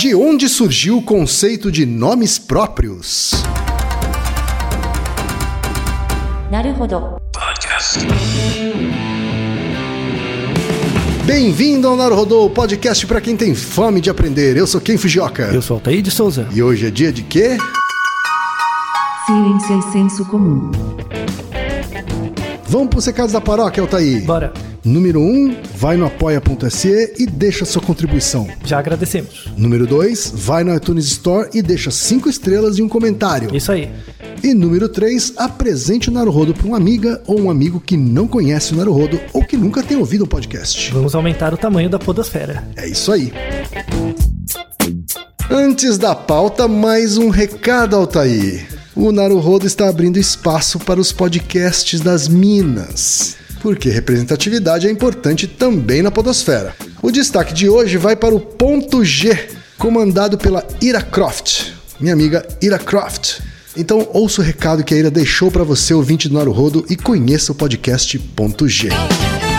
De onde surgiu o conceito de nomes próprios? Naruhodo. Podcast. Bem-vindo ao Naruhodo podcast para quem tem fome de aprender. Eu sou Ken Fujioka. Eu sou Altair de Souza. E hoje é dia de quê? Ciência e é senso comum. Vamos para os recados da paróquia, Altair. Bora. Número 1, um, vai no apoia.se e deixa sua contribuição. Já agradecemos. Número 2, vai no iTunes Store e deixa 5 estrelas e um comentário. Isso aí. E número 3, apresente o Naruhodo para uma amiga ou um amigo que não conhece o Naruhodo ou que nunca tem ouvido um podcast. Vamos aumentar o tamanho da podosfera. É isso aí. Antes da pauta, mais um recado, Altair. O Naruhodo está abrindo espaço para os podcasts das Minas. Porque representatividade é importante também na podosfera. O destaque de hoje vai para o Ponto G, comandado pela Ira Croft. Minha amiga Ira Croft. Então ouça o recado que a Ira deixou para você, ouvinte do Naruhodo, e conheça o podcast Ponto G.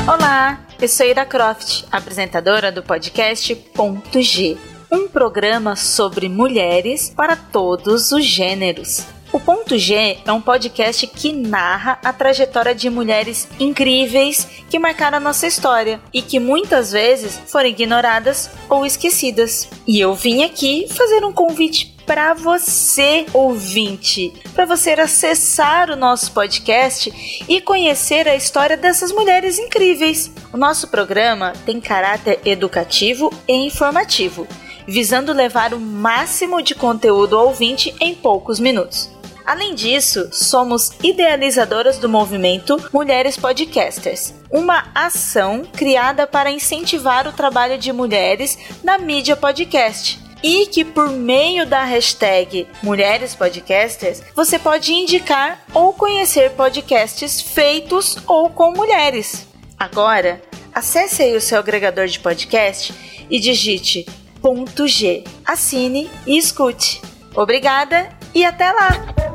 Olá, eu sou Ira Croft, apresentadora do podcast Ponto G, um programa sobre mulheres para todos os gêneros. O Ponto G é um podcast que narra a trajetória de mulheres incríveis que marcaram a nossa história e que muitas vezes foram ignoradas ou esquecidas. E eu vim aqui fazer um convite para você, ouvinte, para você acessar o nosso podcast e conhecer a história dessas mulheres incríveis. O nosso programa tem caráter educativo e informativo, visando levar o máximo de conteúdo ao ouvinte em poucos minutos. Além disso, somos idealizadoras do movimento Mulheres Podcasters, uma ação criada para incentivar o trabalho de mulheres na mídia podcast e que por meio da hashtag Mulheres Podcasters você pode indicar ou conhecer podcasts feitos ou com mulheres. Agora, acesse aí o seu agregador de podcast e digite ponto G, assine e escute. Obrigada e até lá!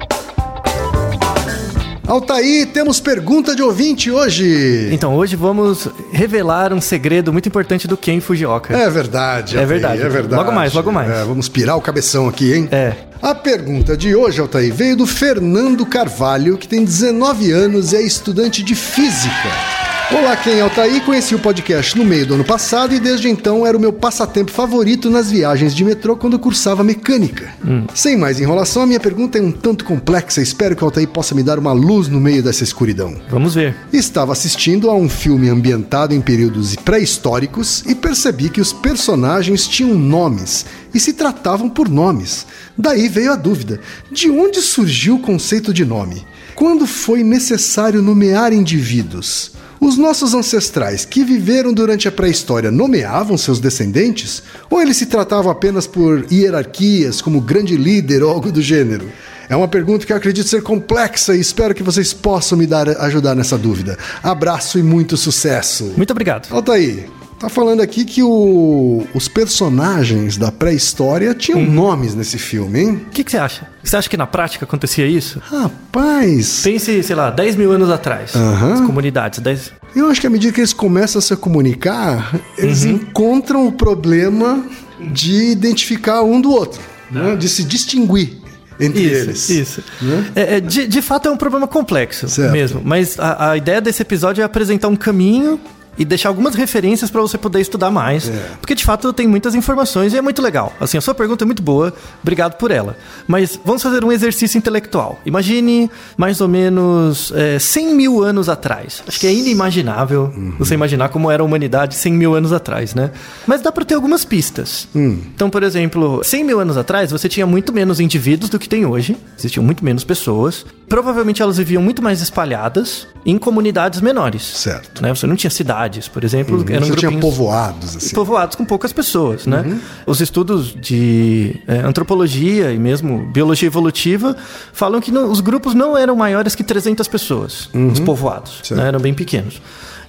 Altair, temos pergunta de ouvinte hoje. Então, hoje vamos revelar um segredo muito importante do Ken Fujioka. É verdade, É verdade. É verdade. Logo mais, logo mais. É, vamos pirar o cabeção aqui, hein? É. A pergunta de hoje, Altair, veio do Fernando Carvalho, que tem 19 anos e é estudante de física. Olá, quem é Altair? Conheci o podcast no meio do ano passado e desde então era o meu passatempo favorito nas viagens de metrô quando cursava mecânica. Sem mais enrolação, a minha pergunta é um tanto complexa. Espero que o Altair possa me dar uma luz no meio dessa escuridão. Vamos ver. Estava assistindo a um filme ambientado em períodos pré-históricos e percebi que os personagens tinham nomes e se tratavam por nomes. Daí veio a dúvida: de onde surgiu o conceito de nome? Quando foi necessário nomear indivíduos? Os nossos ancestrais que viveram durante a pré-história nomeavam seus descendentes? Ou eles se tratavam apenas por hierarquias, como grande líder ou algo do gênero? É uma pergunta que eu acredito ser complexa e espero que vocês possam me dar, ajudar nessa dúvida. Abraço e muito sucesso. Muito obrigado. Altair, tá falando aqui que o- os personagens da pré-história tinham nomes nesse filme, hein? O que, que você acha? Você acha que na prática acontecia isso? Rapaz, Pense, sei lá, 10 mil anos atrás. Aham. As comunidades. 10... eu acho que à medida que eles começam a se comunicar, eles Uhum. encontram o problema de identificar um do outro, né? de se distinguir entre eles. Isso, isso. Né? É, é, de, de fato é um problema complexo Certo. mesmo. Mas a, a ideia desse episódio é apresentar um caminho e deixar algumas referências para você poder estudar mais. É. Porque de fato tem muitas informações e é muito legal. Assim, a sua pergunta é muito boa, obrigado por ela. Mas vamos fazer um exercício intelectual. Imagine mais ou menos é, 100 mil anos atrás. Acho que é inimaginável você imaginar como era a humanidade 100 mil anos atrás, né? Mas dá para ter algumas pistas. Então, por exemplo, 100 mil anos atrás você tinha muito menos indivíduos do que tem hoje. Existiam muito menos pessoas. Provavelmente elas viviam muito mais espalhadas em comunidades menores. Certo. Né? Você não tinha cidades, por exemplo, eram Você tinha grupinhos povoados, assim. povoados com poucas pessoas, né? Uhum. Os estudos de é, antropologia e mesmo biologia evolutiva falam que não- os grupos não eram maiores que 300 pessoas, os povoados, Uhum. Né? eram bem pequenos.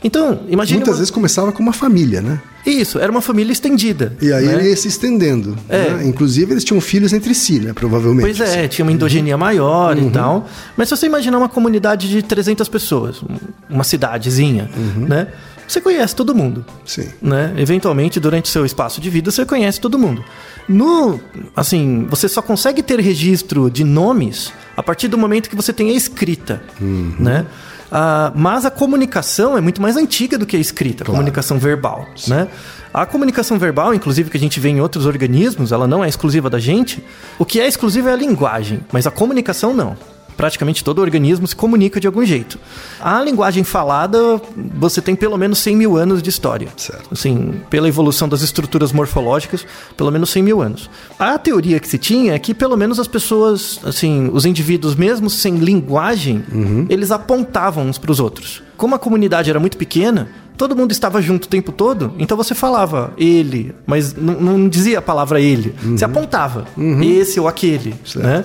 Então, imagine Muitas uma- vezes começava com uma família, né? Isso, era uma família estendida. E aí né? ele ia se estendendo. É. né? Inclusive, eles tinham filhos entre si, né? Provavelmente. Pois é, assim. tinha uma endogenia maior e tal. Mas se você imaginar uma comunidade de 300 pessoas, um- uma cidadezinha, né? Você conhece todo mundo. Sim. Né? Eventualmente, durante seu espaço de vida, você conhece todo mundo. No, assim, você só consegue ter registro de nomes a partir do momento que você tem a escrita, né? Ah, mas a comunicação é muito mais antiga do que a escrita, a comunicação verbal, né? A comunicação verbal, inclusive que a gente vê em outros organismos, ela não é exclusiva da gente. O que é exclusivo é a linguagem, mas a comunicação não praticamente todo organismo se comunica de algum jeito. A linguagem falada, você tem pelo menos 100 mil anos de história. Certo. Assim, pela evolução das estruturas morfológicas, pelo menos 100 mil anos. A teoria que se tinha é que pelo menos as pessoas, assim, os indivíduos, mesmo sem linguagem, eles apontavam uns para os outros. Como a comunidade era muito pequena, todo mundo estava junto o tempo todo, então você falava ele, mas não, não dizia a palavra ele. Você apontava esse ou aquele, né?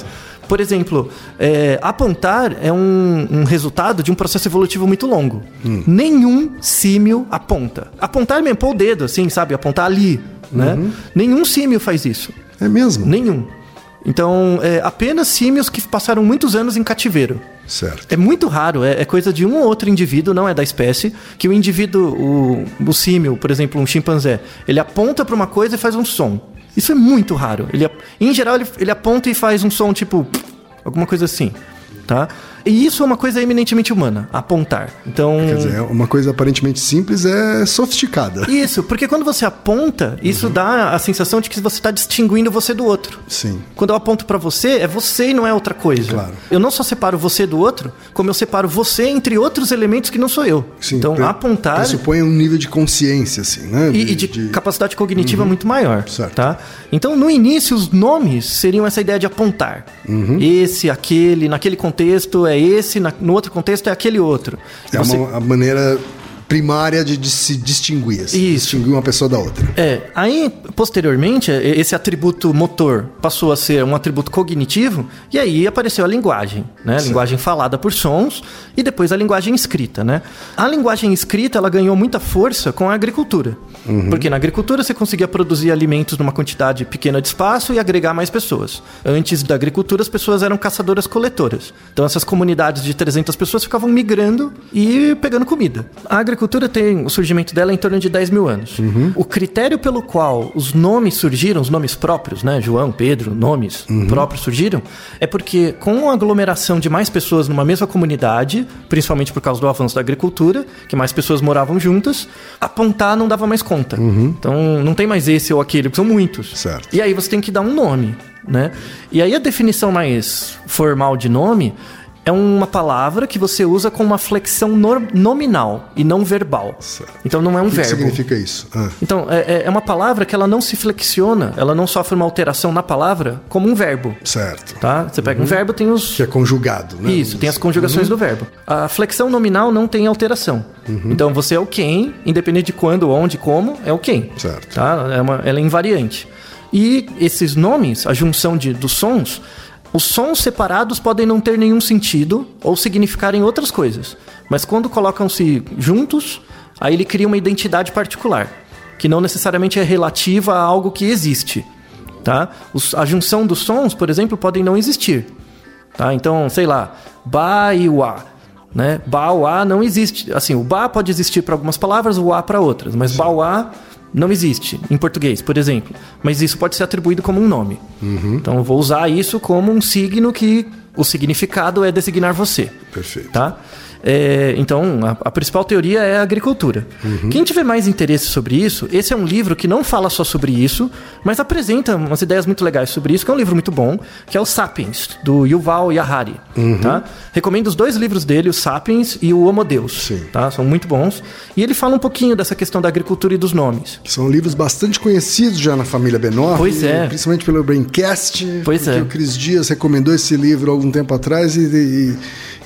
Por exemplo, é, apontar é um, um resultado de um processo evolutivo muito longo. Nenhum símio aponta. Apontar mesmo, pôr o dedo, assim, sabe? Apontar ali, né? Nenhum símio faz isso. É mesmo? Nenhum. Então, é, apenas símios que passaram muitos anos em cativeiro. Certo. É muito raro, é, é coisa de um ou outro indivíduo, não é da espécie, que o indivíduo, o, o símio, por exemplo, um chimpanzé, ele aponta para uma coisa e faz um som. Isso é muito raro. Ele, em geral, ele, ele aponta e faz um som tipo. alguma coisa assim. Tá? E isso é uma coisa eminentemente humana, apontar. Então. Quer dizer, uma coisa aparentemente simples é sofisticada. Isso, porque quando você aponta, isso dá a sensação de que você está distinguindo você do outro. Sim. Quando eu aponto pra você, é você e não é outra coisa. Claro. Eu não só separo você do outro, como eu separo você entre outros elementos que não sou eu. Sim. então, apontar Pressupõe um nível de consciência, assim, né? e, e de, capacidade cognitiva muito maior. Certo. Tá? Então, no início, os nomes seriam essa ideia de apontar. Uhum. Esse, aquele, naquele contexto é esse, na- no outro contexto é aquele outro. É Você- uma, a maneira primária de, de se distinguir, assim, Isso. distinguir uma pessoa da outra. É, aí posteriormente e- esse atributo motor passou a ser um atributo cognitivo e aí apareceu a linguagem, né? A linguagem falada por sons e depois a linguagem escrita, né? A linguagem escrita ela ganhou muita força com a agricultura, porque na agricultura você conseguia produzir alimentos numa quantidade pequena de espaço e agregar mais pessoas. Antes da agricultura as pessoas eram caçadoras-coletoras, então essas comunidades de 300 pessoas ficavam migrando e pegando comida. A agricultura tem o surgimento dela em torno de 10 mil anos. O critério pelo qual os nomes surgiram, os nomes próprios, né? João, Pedro, nomes próprios surgiram, é porque com a aglomeração de mais pessoas numa mesma comunidade, principalmente por causa do avanço da agricultura, que mais pessoas moravam juntas, apontar não dava mais conta. Então não tem mais esse ou aquele, porque são muitos. Certo. E aí você tem que dar um nome, né? E aí a definição mais formal de nome é uma palavra que você usa com uma flexão nominal e não verbal. Certo. Então não é um O que, que verbo. significa isso? Ah, Então, é, é uma palavra que ela não se flexiona, ela não sofre uma alteração na palavra como um verbo. certo. Tá? Você pega um verbo, tem os. Que é conjugado, né? Isso, tem as conjugações do verbo. A flexão nominal não tem alteração. Então você é o quem, independente de quando, onde, como, é o quem. Certo. Tá? É uma- ela é invariante. E esses nomes, a junção de, dos sons, os sons separados podem não ter nenhum sentido ou significarem outras coisas. Mas quando colocam-se juntos, aí ele cria uma identidade particular, que não necessariamente é relativa a algo que existe. Tá? Os- a junção dos sons, por exemplo, podem não existir. Tá? Então, sei lá, ba e o a. Né? Ba, o a não existe. Assim, o ba pode existir para algumas palavras, o a para outras, mas ba, o a não existe em português, por exemplo. Mas isso pode ser atribuído como um nome. Então, eu vou usar isso como um signo que o significado é designar você. Perfeito. Tá? É, então, a, a principal teoria é a agricultura. Quem tiver mais interesse sobre isso, esse é um livro que não fala só sobre isso, mas apresenta umas ideias muito legais sobre isso, que é um livro muito bom, que é o Sapiens, do Yuval Harari. Tá? Recomendo os dois livros dele, o Sapiens e o Homo Deus. Sim. Tá? São muito bons. E ele fala um pouquinho dessa questão da agricultura e dos nomes. São livros bastante conhecidos já na família Benor. Pois é. Principalmente pelo Braincast. Pois é. o Cris Dias recomendou esse livro algum tempo atrás e, e-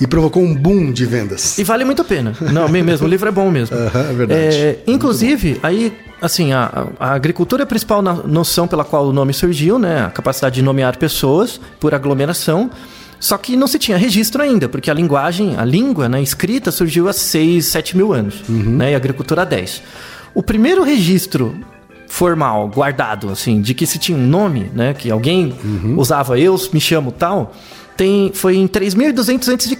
e provocou um boom de vendas. E vale muito a pena. Não, mesmo, o livro é bom mesmo. É verdade. É, inclusive, aí, assim, a, a agricultura é a principal noção pela qual o nome surgiu, né? A capacidade de nomear pessoas por aglomeração. Só que não se tinha registro ainda, porque a linguagem, a língua né, escrita surgiu há 6, 7 mil anos, né? E a agricultura há 10. O primeiro registro formal, guardado, assim, de que se tinha um nome, né? Que alguém usava eu, me chamo tal, tem, foi em 3200 a.C.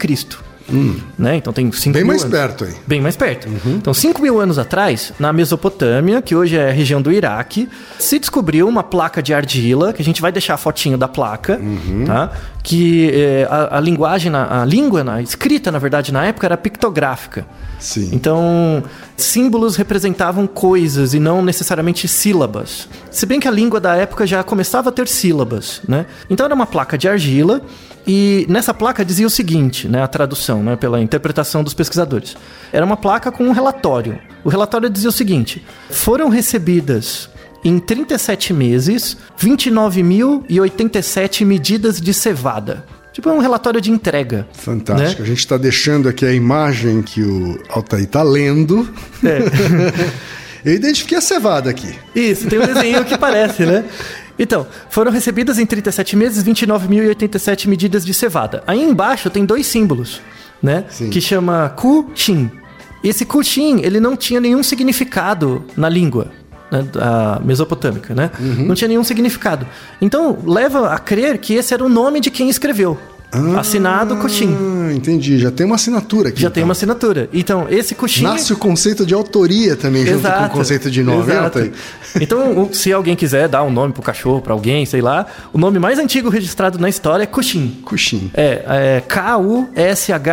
Né? Então tem 5 Bem mil mais anos. perto. Bem mais perto. Então, 5 mil anos atrás, na Mesopotâmia, que hoje é a região do Iraque, se descobriu uma placa de argila, que a gente vai deixar a fotinho da placa, tá? que eh, a, a linguagem, na- a língua na- escrita, na verdade, na época era pictográfica. Sim. Então, símbolos representavam coisas e não necessariamente sílabas. Se bem que a língua da época já começava a ter sílabas, né? Então era uma placa de argila e nessa placa dizia o seguinte, né, a tradução, né, pela interpretação dos pesquisadores. Era uma placa com um relatório. O relatório dizia o seguinte: foram recebidas em 37 meses 29.087 medidas de cevada. Tipo, é um relatório de entrega. Fantástico. né? A gente está deixando aqui a imagem que o Altair está lendo. É. Eu identifiquei a cevada aqui. Isso, tem um desenho que parece, né? Então, foram recebidas em 37 meses 29.087 medidas de cevada. Aí embaixo tem dois símbolos, né? Sim. Que chama Ku-Shin. Esse Ku-Shin, ele não tinha nenhum significado na língua né, da mesopotâmica, né? Não tinha nenhum significado. Então, leva a crer que esse era o nome de quem escreveu. Assinado Ku-Shin. Ah, entendi. Já tem uma assinatura aqui. Já então. tem uma assinatura. Então, esse Ku-Shin... Nasce o conceito de autoria também, junto com o conceito de nome, exato. Então, se alguém quiser dar um nome pro cachorro, pra alguém, sei lá, o nome mais antigo registrado na história é Kuxin. Cuxim. É, é K-U-S-H-I-M.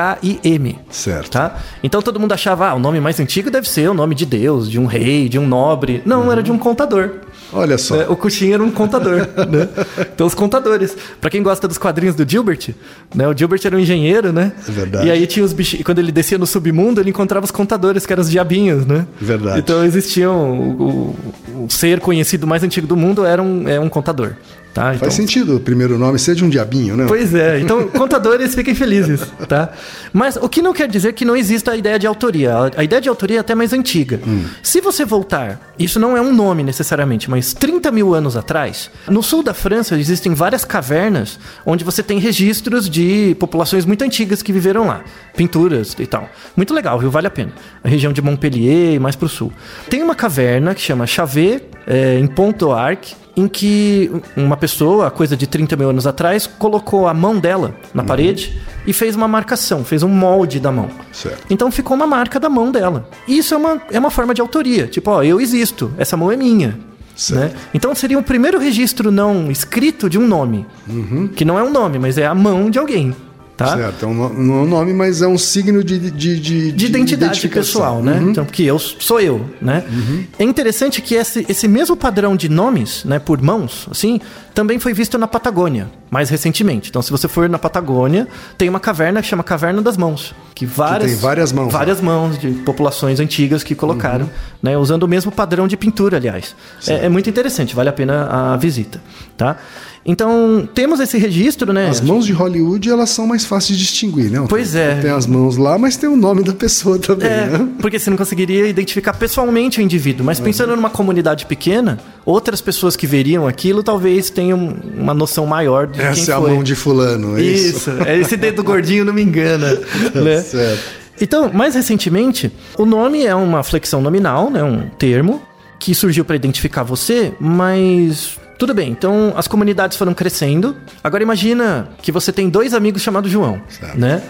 Certo. Tá? Então todo mundo achava, ah, o nome mais antigo deve ser o nome de Deus, de um rei, de um nobre. Não, era de um contador. Olha só. É, o Cuxin era um contador, né? Então os contadores. Pra quem gosta dos quadrinhos do Gilbert, né? O Gilbert era um engenheiro, né? É verdade. E aí tinha os bichos. Quando ele descia no submundo, ele encontrava os contadores, que eram os diabinhos, né? Verdade. Então existiam. O, o- o ser conhecido mais antigo do mundo era um, é um contador. Tá? Então, Faz sentido o primeiro nome ser de um diabinho, né? Pois é, então contadores fiquem felizes, tá? Mas o que não quer dizer que não exista a ideia de autoria. A- ideia de autoria é até mais antiga. Se você voltar, isso não é um nome necessariamente, mas 30 mil anos atrás, no sul da França existem várias cavernas onde você tem registros de populações muito antigas que viveram lá. Pinturas e tal. Muito legal, viu? Vale a pena. A região de Montpellier e mais pro sul. Tem uma caverna que chama Chavet, é, em Pont-d'Arc, em que uma pessoa, coisa de 30 mil anos atrás, colocou a mão dela na parede e fez uma marcação, fez um molde da mão. Certo. Então ficou uma marca da mão dela. E isso é uma, é uma forma de autoria. Tipo, ó, eu existo, essa mão é minha. Certo. Né? Então seria o primeiro registro não escrito de um nome. Que não é um nome, mas é a mão de alguém. Tá? Certo. É um, não é um nome, mas é um signo de, de, de, de identidade pessoal, né? Então, porque eu sou eu, né? É interessante que esse, esse mesmo padrão de nomes, né, por mãos, assim, também foi visto na Patagônia, mais recentemente. Então, se você for na Patagônia, tem uma caverna que chama Caverna das Mãos, que várias tem várias mãos lá. várias mãos de populações antigas que colocaram, né, usando o mesmo padrão de pintura, aliás. É, é muito interessante, vale a pena a visita, tá? Então, temos esse registro, né? As mãos de Hollywood, elas são mais fáceis de distinguir, né? Pois é. Tem as mãos lá, mas tem o nome da pessoa também, É, né? porque você não conseguiria identificar pessoalmente o indivíduo. Mas pensando numa comunidade pequena, outras pessoas que veriam aquilo talvez tenham uma noção maior de quem Essa é a foi. mão de fulano, é isso? Isso, é esse dedo gordinho não me engana. né? Certo. Então, mais recentemente, o nome é uma flexão nominal, né, um termo que surgiu para identificar você, mas tudo bem. Então, as comunidades foram crescendo. Agora imagina que você tem dois amigos chamados João, Certo. né?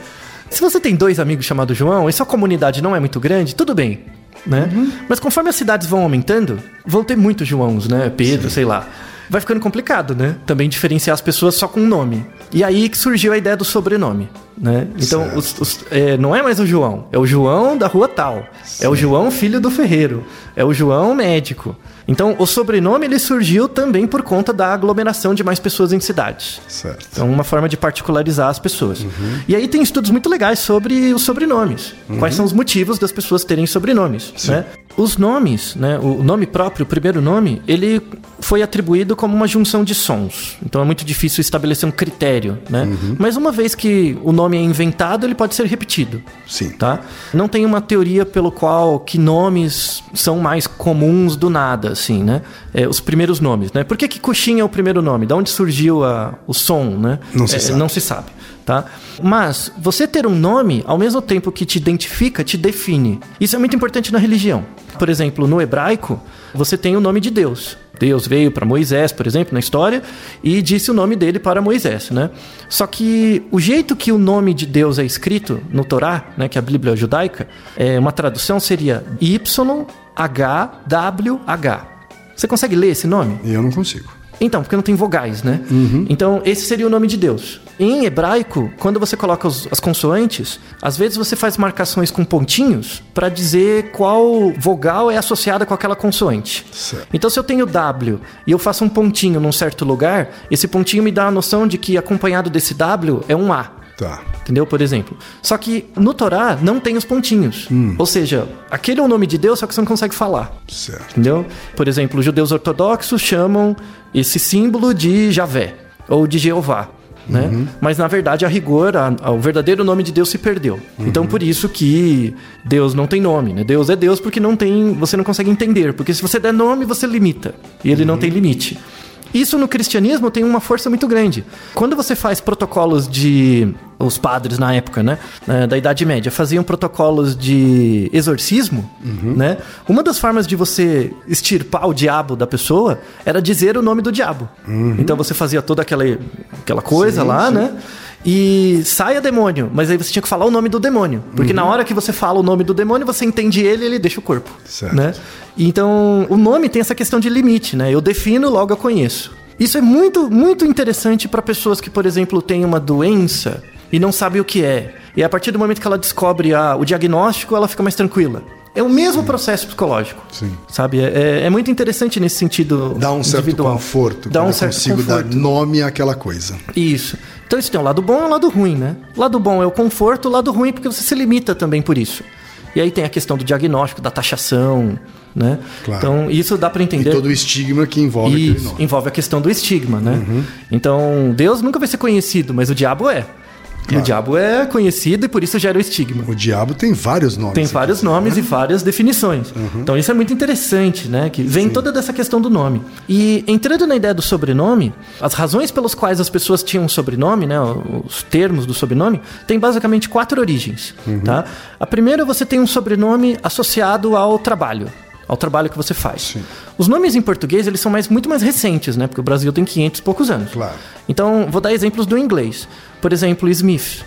Se você tem dois amigos chamados João e sua comunidade não é muito grande, tudo bem, né? Mas conforme as cidades vão aumentando, vão ter muitos Joãos, né? Pedro, sei lá. Vai ficando complicado, né? Também diferenciar as pessoas só com um nome. E aí que surgiu a ideia do sobrenome, né? Então, os- os- é, não é mais o João, é o João da rua tal. É o João filho do ferreiro. É o João médico. Então, o sobrenome ele surgiu também por conta da aglomeração de mais pessoas em cidades. Certo. Então, uma forma de particularizar as pessoas. E aí tem estudos muito legais sobre os sobrenomes. Quais são os motivos das pessoas terem sobrenomes, né? Os nomes, né? O nome próprio, o primeiro nome, ele foi atribuído como uma junção de sons. Então é muito difícil estabelecer um critério, né? Mas uma vez que o nome é inventado, ele pode ser repetido. Sim. Tá? Não tem uma teoria pelo qual que nomes são mais comuns do nada, assim, né? É, os primeiros nomes, né? Por que, que coxinha é o primeiro nome? Da onde surgiu a- o som, né? Não se É, sabe. Não se sabe, tá? Mas você ter um nome, ao mesmo tempo que te identifica, te define. Isso é muito importante na religião. Por exemplo, no hebraico, você tem o nome de Deus. Deus veio para Moisés, por exemplo, na história, e disse o nome dele para Moisés, né? Só que o jeito que o nome de Deus é escrito no Torá, né, que é a Bíblia judaica, é uma tradução seria YHWH. Você consegue ler esse nome? Eu não consigo. Então, porque não tem vogais, né? Então, esse seria o nome de Deus. Em hebraico, quando você coloca os- as consoantes, às vezes você faz marcações com pontinhos para dizer qual vogal é associada com aquela consoante. Certo. Então, se eu tenho W e eu faço um pontinho num certo lugar, esse pontinho me dá a noção de que acompanhado desse W é um A. Tá. Entendeu? Por exemplo. Só que no Torá não tem os pontinhos. Ou seja, aquele é o nome de Deus, só que você não consegue falar. Certo. Entendeu? Por exemplo, os judeus ortodoxos chamam esse símbolo de Javé ou de Jeová. Né? Mas na verdade, a rigor, a- a- o verdadeiro nome de Deus se perdeu. Então por isso que Deus não tem nome. Né? Deus é Deus porque não tem, você não consegue entender. Porque se você der nome, você limita. E ele não tem limite. Isso no cristianismo tem uma força muito grande. Quando você faz protocolos de. Os padres na época, né? eh, Da Idade Média, faziam protocolos de exorcismo, né? Uma das formas de você extirpar o diabo da pessoa era dizer o nome do diabo. Então você fazia toda aquela, aquela coisa Sim, lá, sim. né? E saia demônio, mas aí você tinha que falar o nome do demônio. Porque na hora que você fala o nome do demônio, você entende ele e ele deixa o corpo. Certo. Né? Então, o nome tem essa questão de limite, né? Eu defino, logo eu conheço. Isso é muito, muito interessante para pessoas que, por exemplo, têm uma doença e não sabem o que é. E a partir do momento que ela descobre a- o diagnóstico, ela fica mais tranquila. É o mesmo processo psicológico. Sim. Sabe? É, é muito interessante nesse sentido Dá um certo individual. conforto. Dá um eu certo consigo conforto. dar nome àquela coisa. Isso. Então isso tem um lado bom e um lado ruim, né? O lado bom é o conforto, o lado ruim é porque você se limita também por isso. E aí tem a questão do diagnóstico, da taxação, né? Claro. Então isso dá para E entender. todo o estigma que envolve Isso. Uhum. envolve a questão do estigma, né? Então, Deus nunca vai ser conhecido, mas o diabo é. E o Claro. diabo é conhecido e por isso gera o estigma. O diabo tem vários nomes. Tem aqui. vários nomes e várias definições. Então isso é muito interessante, né? Que vem toda dessa questão do nome. E entrando na ideia do sobrenome, as razões pelas quais as pessoas tinham um sobrenome, né? Os termos do sobrenome, tem basicamente quatro origens, tá? A primeira você tem um sobrenome associado ao trabalho. Ao trabalho que você faz. Sim. Os nomes em português, eles são mais, muito mais recentes, né? Porque o Brasil tem 500 e poucos anos. Claro. Então, vou dar exemplos do inglês. Por exemplo, Smith.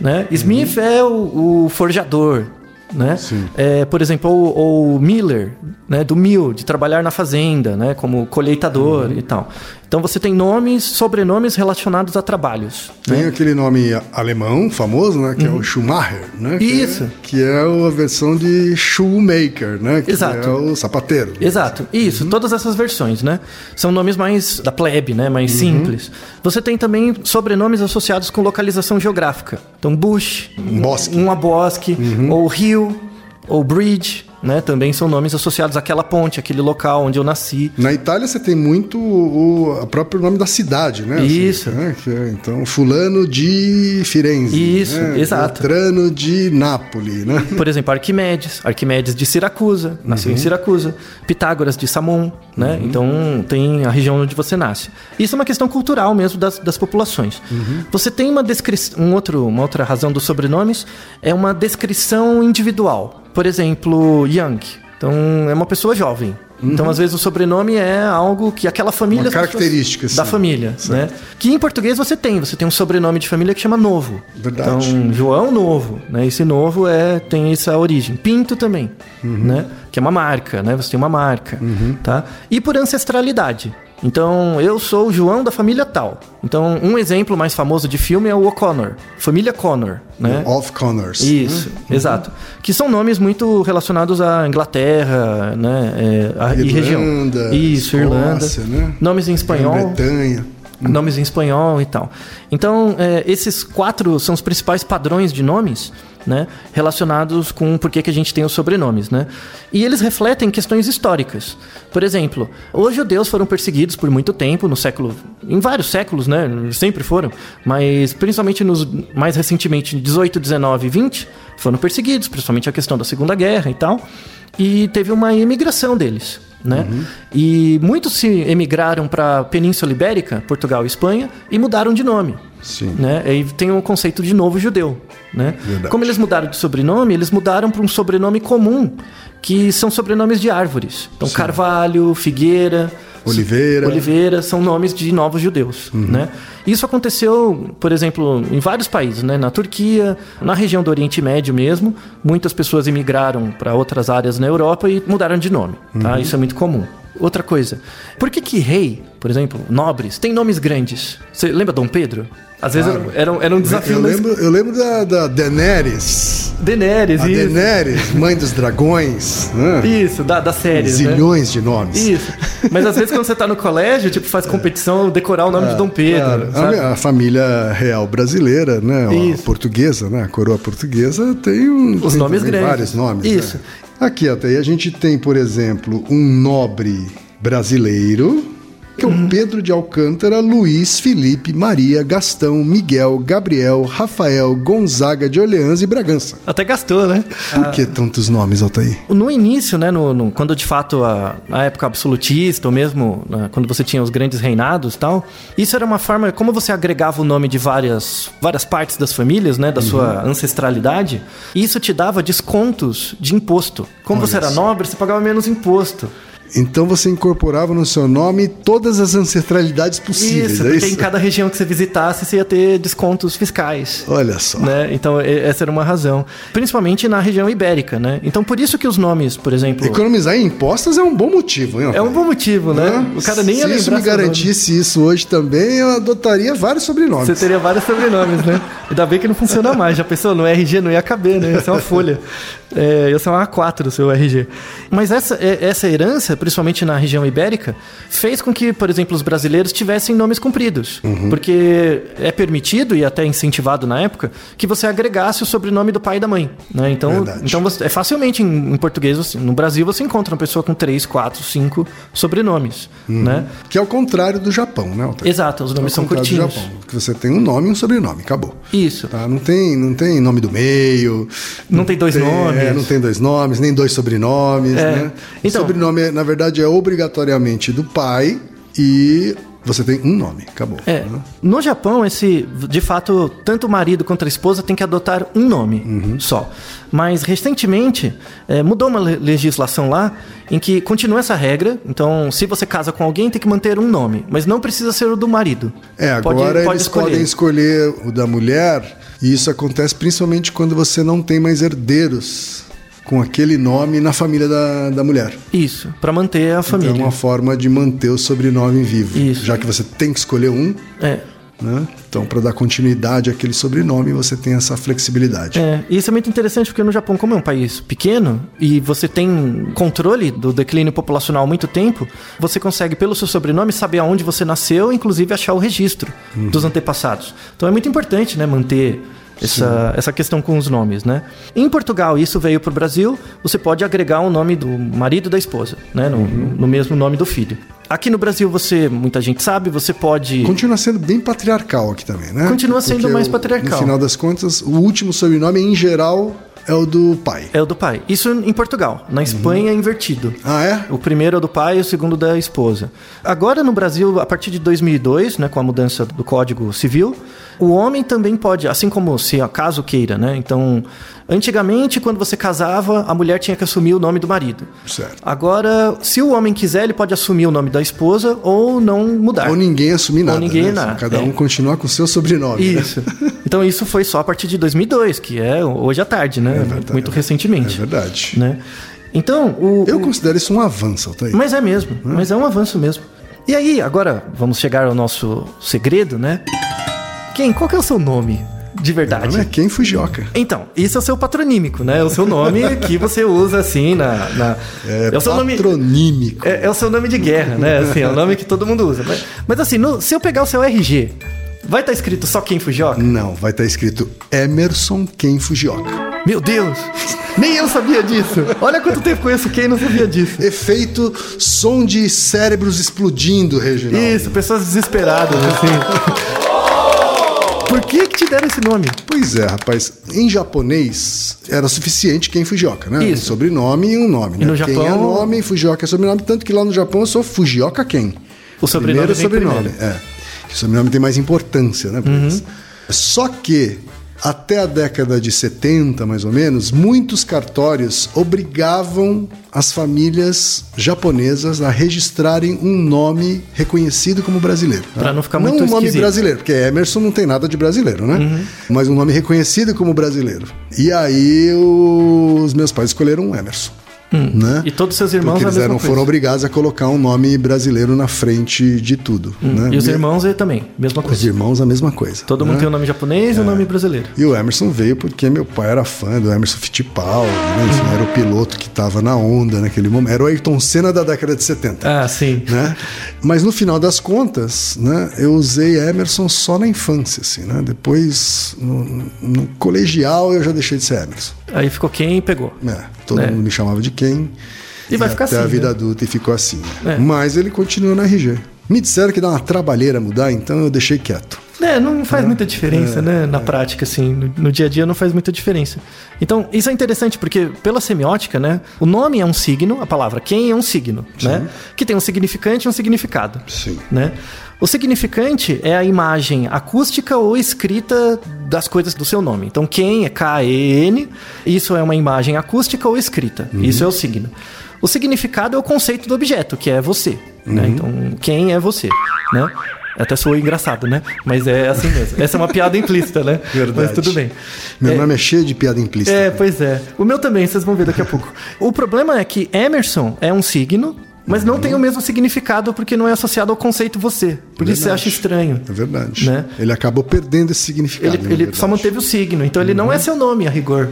Né? Smith é o, o forjador. Né? É, por exemplo, o, o Miller, né? do Mill, de trabalhar na fazenda, né? como colheitador e tal. Então você tem nomes, sobrenomes relacionados a trabalhos. Tem né? aquele nome alemão famoso, né? Que é o Schumacher, né? que Uhum. Isso. É, que é a versão de shoemaker, né? Que Exato. é o sapateiro. Exato, isso, todas essas versões, né? São nomes mais da plebe, né? Mais simples. Você tem também sobrenomes associados com localização geográfica. Então, Bush, Um bosque. um abosque, ou Rio, ou Bridge, né? Também são nomes associados àquela ponte, aquele local onde eu nasci. Na Itália você tem muito o, o próprio nome da cidade, né? Isso. né? Que é, então, fulano de Firenze. Isso, né? exato. Beltrano de Nápoles, né? Por exemplo, Arquimedes, Arquimedes de Siracusa, nasceu em Siracusa. Pitágoras de Samon, né? Então tem a região onde você nasce. Isso é uma questão cultural mesmo das, das populações. Você tem uma descrição, um outro, uma outra razão dos sobrenomes é uma descrição individual. Por exemplo, Young. Então é uma pessoa jovem. Então, às vezes, o sobrenome é algo que aquela família. Uma característica, Da sim. família, né? Que em português você tem. Você tem um sobrenome de família que chama Novo. Verdade. Então, João Novo, né? Esse Novo é tem essa origem. Pinto também, né? Que é uma marca, né? Você tem uma marca, tá? E por ancestralidade. Então, eu sou o João da família tal. Então, um exemplo mais famoso de filme é o O'Connor, família Connor, né? Of Connors. Isso, exato. Que são nomes muito relacionados à Inglaterra, né? é, a- e região. Irlanda, Isso, Irlanda. Escócia, né? Nomes em espanhol. Grã-Bretanha. Nomes em espanhol e tal. Então, é, esses quatro são os principais padrões de nomes, né? Relacionados com por que que a gente tem os sobrenomes, né? E eles refletem questões históricas. Por exemplo, os judeus foram perseguidos por muito tempo, no século... Em vários séculos, né? Sempre foram. Mas, principalmente nos mais recentemente, 18, 19 e 20, foram perseguidos, principalmente a questão da Segunda Guerra e tal. E teve uma imigração deles, né? E muitos se emigraram para a Península Ibérica, Portugal e Espanha, e mudaram de nome. Sim. Né? Aí tem o conceito de novo judeu. Né? Verdade. Como eles mudaram de sobrenome, eles mudaram para um sobrenome comum, que são sobrenomes de árvores. Então, Carvalho, Figueira, Oliveira. Oliveira são nomes de novos judeus, né? Isso aconteceu, por exemplo, em vários países, né? Na Turquia, na região do Oriente Médio mesmo, muitas pessoas imigraram para outras áreas na Europa e mudaram de nome, tá? Isso é muito comum. Outra coisa, por que que rei, por exemplo, nobres, tem nomes grandes? Você lembra Dom Pedro? Às vezes Claro. era, era, um desafio Eu lembro, eu lembro da, da Daenerys. Daenerys, A isso. Daenerys, mãe dos dragões. né? Isso, da, das séries, né? Zilhões de nomes. Isso. Mas às vezes quando você tá no colégio, tipo, faz competição decorar o nome de Dom Pedro. Claro. A A, família real brasileira, né? A Isso. portuguesa, né? A coroa portuguesa tem, um, Os tem nomes grandes. vários nomes. Isso. né? Aqui, até aí. A gente tem, por exemplo, um nobre brasileiro, que é Uhum. o Pedro de Alcântara, Luiz, Felipe, Maria, Gastão, Miguel, Gabriel, Rafael, Gonzaga de Orleans e Bragança. Até gastou, né? Por que tantos nomes, Altair? No início, né, no, no- quando de fato a, a época absolutista, ou mesmo né, quando você tinha os grandes reinados e tal, isso era uma forma, como você agregava o nome de várias, várias partes das famílias, né, da sua ancestralidade, isso te dava descontos de imposto. Como você era nobre, você pagava menos imposto. Então você incorporava no seu nome todas as ancestralidades possíveis, Isso, é isso? em cada região que você visitasse, você ia ter descontos fiscais. Olha só. Né? Então, essa era uma razão. Principalmente na região ibérica, né? Então, por isso que os nomes, por exemplo... Economizar em impostos é um bom motivo, hein? É um bom motivo, né? O cara nem ia Se isso me seu nome. garantisse isso hoje também, eu adotaria vários sobrenomes. Você teria vários sobrenomes, né? Ainda bem que não funciona mais. Já pensou? No RG não ia caber, né? Ia ser uma folha. É, ia ser uma A4 o seu RG. Mas essa, é- essa herança, principalmente na região ibérica, fez com que, por exemplo, os brasileiros tivessem nomes compridos. Uhum. Porque é permitido e até incentivado na época que você agregasse o sobrenome do pai e da mãe. Né? Então, Verdade. então você, é facilmente em, em português, você- no Brasil, você encontra uma pessoa com três, quatro, cinco sobrenomes. Né? Que é o contrário do Japão, né? Altair? Exato, os É o nomes são contrário do curtinhos. Japão, que você tem um nome e um sobrenome, acabou. Isso. Tá? Não, tem, não tem nome do meio. Não tem dois nomes. é, não tem dois nomes, nem dois sobrenomes. É. Né? Então- o sobrenome, na verdade, é obrigatoriamente do pai e você tem um nome, acabou. É. né? No Japão, esse, de fato, tanto o marido quanto a esposa tem que adotar um nome Uhum. só. Mas recentemente é, mudou uma le- legislação lá em que continua essa regra. Então, se você casa com alguém, tem que manter um nome, mas não precisa ser o do marido. É, agora pode eles escolher. podem escolher o da mulher, e isso acontece principalmente quando você não tem mais herdeiros com aquele nome na família da, da mulher. Isso, para manter a Então família. é uma forma de manter o sobrenome vivo. Isso. Já que você tem que escolher um, É. né? Então, para dar continuidade àquele sobrenome, você tem essa flexibilidade. É, e isso é muito interessante porque no Japão, como é um país pequeno e você tem controle do declínio populacional há muito tempo, você consegue, pelo seu sobrenome, saber aonde você nasceu, inclusive achar o registro dos antepassados. Então é muito importante, né, manter essa, essa questão com os nomes, né? Em Portugal, isso veio para o Brasil, você pode agregar o nome do marido e da esposa, né, no, no mesmo nome do filho. Aqui no Brasil, você, muita gente sabe, você pode... Continua sendo bem patriarcal aqui também, né? Continua sendo Porque mais patriarcal. No final das contas, o último sobrenome, em geral, é o do pai. É o do pai. Isso em Portugal. Na Espanha é invertido. Ah, é? O primeiro é do pai e o segundo da esposa. Agora no Brasil, a partir de 2002, né, com a mudança do Código Civil, o homem também pode, assim como se acaso queira, né? Então, antigamente, quando você casava, a mulher tinha que assumir o nome do marido. Certo. Agora, se o homem quiser, ele pode assumir o nome da esposa ou não mudar. Ou ninguém assumir nada. ninguém né? nada, Cada é. um continuar com o seu sobrenome. né? Isso. Então isso foi só a partir de 2002, que é hoje à tarde, né? verdade. Muito É recentemente. verdade. Né? Então, o, Eu considero isso um avanço, Altair. Mas é mesmo, mas é um avanço mesmo. E aí, agora vamos chegar ao nosso segredo, né? Quem? Qual que é o seu nome de verdade? Não é quem Fujioka. Então, isso é o seu patronímico, né? É o seu nome que você usa assim na. na- É, o seu nome. patronímico. É, é o seu nome de guerra, né? Assim, é o nome que todo mundo usa. Mas, mas assim, no- se eu pegar o seu RG, vai estar escrito só quem Fujioka? Não, vai estar escrito Emerson Ken Fujioka. Meu Deus! Nem eu sabia disso! Olha quanto tempo conheço quem não sabia disso. Efeito som de cérebros explodindo, Reginaldo. Isso, pessoas desesperadas, assim. Por que que te deram esse nome? Pois é, rapaz. Em japonês era suficiente Ken Fujioka, né? Isso. Um sobrenome e um nome, né? no Japão- é nome, Fujioka é sobrenome, tanto que lá no Japão eu sou Fujioka Ken. O sobrenome Primeiro sobrenome, primeiro. é. O sobrenome tem mais importância, né? pra Uhum. Só que Até a década de 70, mais ou menos, muitos cartórios obrigavam as famílias japonesas a registrarem um nome reconhecido como brasileiro. Pra não ficar muito Não um nome esquisito. brasileiro, porque Emerson não tem nada de brasileiro, né? Mas um nome reconhecido como brasileiro. E aí os meus pais escolheram um Emerson. Né? E todos seus irmãos Porque eles eram, foram obrigados a colocar um nome brasileiro na frente de tudo. né? E os irmãos aí também, mesma Os coisa. irmãos, a mesma coisa. Todo né? mundo tem um nome japonês e um nome brasileiro. E o Emerson veio porque meu pai era fã do Emerson Fittipaldi, né? Enfim, era o piloto que estava na onda naquele momento. Era o Ayrton Senna da década de 70. Ah, sim. Né? Mas no final das contas, né, eu usei Emerson só na infância, assim, né? Depois, no, no colegial, eu já deixei de ser Emerson. Aí ficou quem e pegou. É, todo É. mundo me chamava de quem. E vai ficar até assim, a vida né? adulta e ficou assim. né? É. Mas ele continua na RG. Me disseram que dá uma trabalheira mudar, então eu deixei quieto. É, não faz muita diferença, né? Na prática, assim, no, no dia a dia não faz muita diferença. Então, isso é interessante porque, pela semiótica, né? O nome é um signo, a palavra quem é um signo, né? Que tem um significante e um significado. Sim. Né? O significante é a imagem acústica ou escrita das coisas do seu nome. Então, quem é K-E-N, isso é uma imagem acústica ou escrita. Isso é o signo. O significado é o conceito do objeto, que é você. né? Então, quem é você? Né? Até soou engraçado, né? Mas é assim mesmo. Essa é uma piada implícita, né? Verdade. Mas tudo bem. Meu É, nome é cheio de piada implícita. é, pois é. O meu também, vocês vão ver daqui a pouco. O problema é que Emerson é um signo, mas não tem o mesmo significado porque não é associado ao conceito você. Por isso você acha estranho. É verdade. Né? Ele acabou perdendo esse significado. Ele, ele. Uhum. só manteve o signo, então ele não é seu nome, a rigor.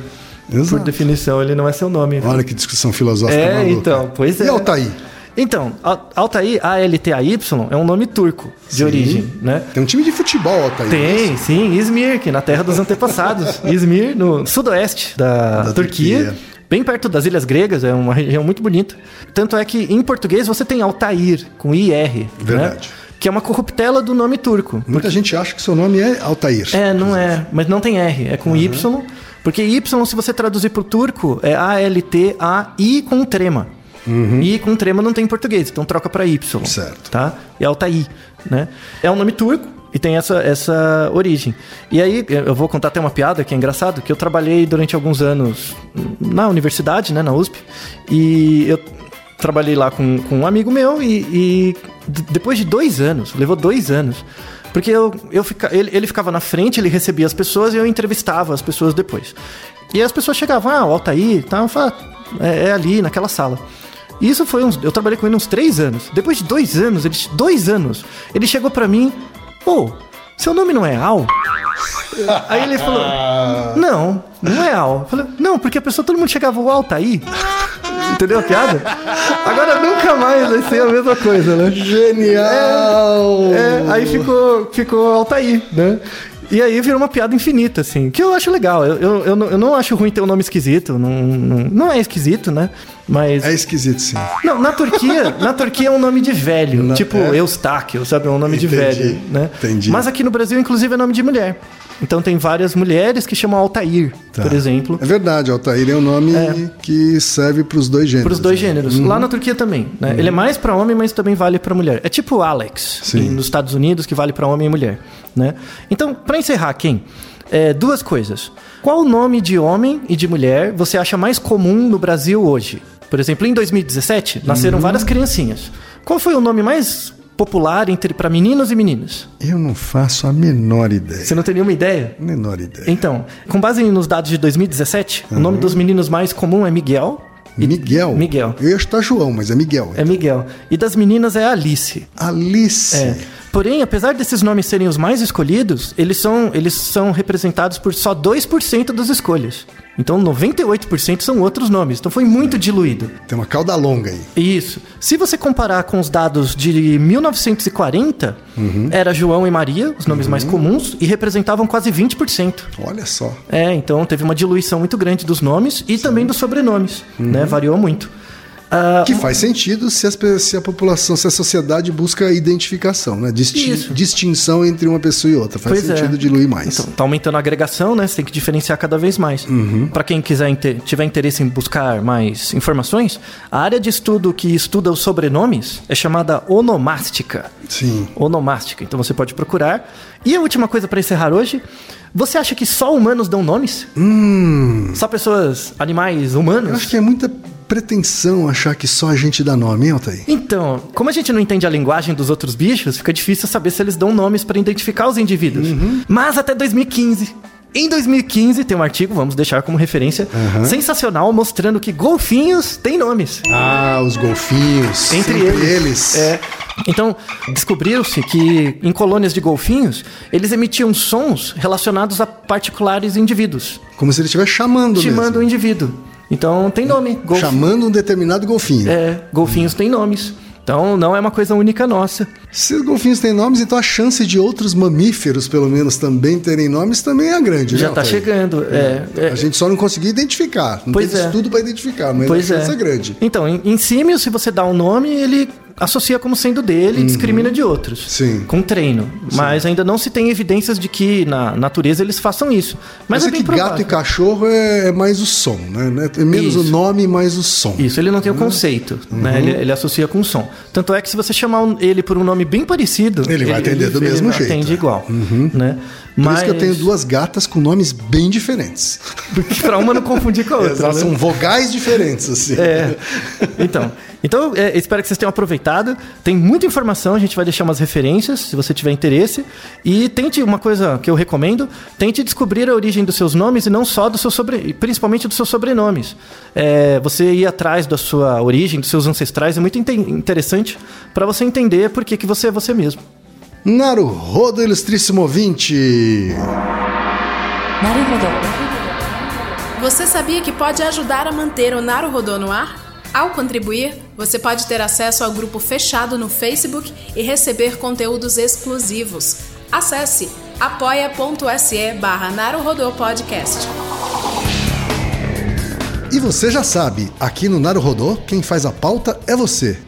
Por Exato. definição, ele não é seu nome. Olha que discussão filosófica É, maluca. então, pois é. E Altair? Então, Al- Altair, A-L-T-A-Y, é um nome turco de Sim. origem, né? Tem um time de futebol, Altair. Tem, sim, Izmir, que na terra dos antepassados. Izmir, no sudoeste da, Da Turquia, Turquia. Bem perto das Ilhas Gregas, é uma região muito bonita. Tanto é que em português você tem Altair, com IR. Verdade. Né? Que é uma corruptela do nome turco. Muita gente acha que seu nome é Altair. É, não é, mas não tem R, é com Y. Porque Y, se você traduzir pro turco, é A-L-T-A-I com trema. I com trema não tem em português, então troca pra Y. Certo. Tá? E Altair, né? É um nome turco e tem essa, essa origem. E aí, eu vou contar até uma piada que é engraçado, que eu trabalhei durante alguns anos na universidade, né, na USP, e eu trabalhei lá com, com um amigo meu e, e depois de dois anos, levou dois anos, porque eu, eu fica, ele, ele ficava na frente, ele recebia as pessoas e eu entrevistava as pessoas depois. E as pessoas chegavam, ah, o Altair, tá, falava, "Ah, é, é ali, naquela sala. E isso foi uns. Eu trabalhei com ele uns três anos. Depois de dois anos, ele, dois anos, ele chegou pra mim, pô, seu nome não é Al? Aí ele falou, não, não é Al. Eu falei, não, porque a pessoa, todo mundo chegava, o Al tá aí. Entendeu a piada? Agora nunca mais vai ser a mesma coisa, né? Genial! É, aí ficou, ficou Altair, né? E aí virou uma piada infinita, assim, que eu acho legal. Eu, eu, eu, não, eu não acho ruim ter um nome esquisito. Não, não, não é esquisito, né? Mas. É esquisito, sim. Não, na Turquia, na Turquia é um nome de velho, Na- tipo é? Eustáquio, sabe? É um nome de Entendi, velho, né? entendi. Mas aqui no Brasil, inclusive, é nome de mulher. Então tem várias mulheres que chamam Altair, Tá. por exemplo, É verdade, Altair é um nome que serve para os dois gêneros. para os dois né? gêneros. Lá na Turquia também, né? Ele é mais para homem, mas também vale para mulher. É tipo Alex, em- nos Estados Unidos, que vale para homem e mulher, né? Então, para encerrar, quem? É, duas coisas. Qual o nome de homem e de mulher você acha mais comum no Brasil hoje? Por exemplo, em 2017, nasceram várias criancinhas. Qual foi o nome mais popular entre para meninos e meninas? Eu não faço a menor ideia. Você não tem nenhuma ideia? Menor ideia. Então, com base nos dados de 2017, o nome dos meninos mais comum é Miguel. Miguel? Miguel. Eu ia chutar João, mas é Miguel. É Miguel. E das meninas é Alice. Alice. É. Porém, apesar desses nomes serem os mais escolhidos, eles são, eles são representados por só 2% das escolhas. Então, 98% são outros nomes. Então, foi muito diluído. Tem uma cauda longa aí. Isso. Se você comparar com os dados de 1940, Uhum. era João e Maria, os nomes mais comuns, e representavam quase 20%. Olha só. É, então teve uma diluição muito grande dos nomes e também dos sobrenomes, né? Variou muito. Ah, Que faz sentido se, as se a população, se a sociedade busca identificação, né? Disti- Isso. distinção entre uma pessoa e outra. Faz Pois é. sentido diluir mais. Então, tá aumentando a agregação, né? Você tem que diferenciar cada vez mais. Uhum. Para quem quiser inte- tiver interesse em buscar mais informações, a área de estudo que estuda os sobrenomes é chamada onomástica. Sim. Onomástica. Então você pode procurar. E a última coisa para encerrar hoje, você acha que só humanos dão nomes? Só pessoas, animais humanos? Hum. Eu acho que é muita pretensão achar que só a gente dá nome, hein, Altair? Então, como a gente não entende a linguagem dos outros bichos, fica difícil saber se eles dão nomes para identificar os indivíduos. Mas até 2015. Em 2015 tem um artigo, vamos deixar como referência, sensacional, mostrando que golfinhos têm nomes. Ah, os golfinhos. Entre sempre eles. É. Então, descobriu-se que em colônias de golfinhos, eles emitiam sons relacionados a particulares indivíduos, Como se ele estivesse chamando chamando o indivíduo. Então, tem nome. Golf- Chamando um determinado golfinho. É, golfinhos têm nomes. Então, não é uma coisa única nossa. Se os golfinhos têm nomes, então a chance de outros mamíferos, pelo menos, também terem nomes também é grande, Já né, tá Altair? chegando. É, é, A gente só não conseguiu identificar. Não Pois teve é. estudo para identificar, mas Pois a chance é. é grande. Então, em, em símio, se você dá um nome, ele associa como sendo dele e discrimina de outros. Uhum. Sim. Com treino. Mas ainda não se tem evidências de que na natureza eles façam isso. Mas Mas é é bem que provável. gato e cachorro é, é mais o som, né? É menos Isso. o nome, mais o som. Isso, ele não tem o conceito, Uhum. né? Ele, ele associa com som. Tanto é que se você chamar ele por um nome bem parecido... Ele vai atender do mesmo jeito. atende igual, né? Por isso que eu tenho duas gatas com nomes bem diferentes. pra uma não confundir com a outra, Elas né? são vogais diferentes, assim. É. Então, então é, espero que vocês tenham aproveitado. Tem muita informação, a gente vai deixar umas referências, se você tiver interesse. E tente uma coisa que eu recomendo: tente descobrir a origem dos seus nomes e não só do seu sobre, principalmente dos seus sobrenomes. É, você ir atrás da sua origem, dos seus ancestrais, é muito inte- interessante para você entender por que, que você é você mesmo. Naruhodo, ilustríssimo ouvinte! Naruhodo. Você sabia que pode ajudar a manter o Naruhodo no ar? Ao contribuir, você pode ter acesso ao grupo fechado no Facebook e receber conteúdos exclusivos. Acesse apoia.se barra Podcast. E você já sabe, aqui no Naruhodo, quem faz a pauta é você.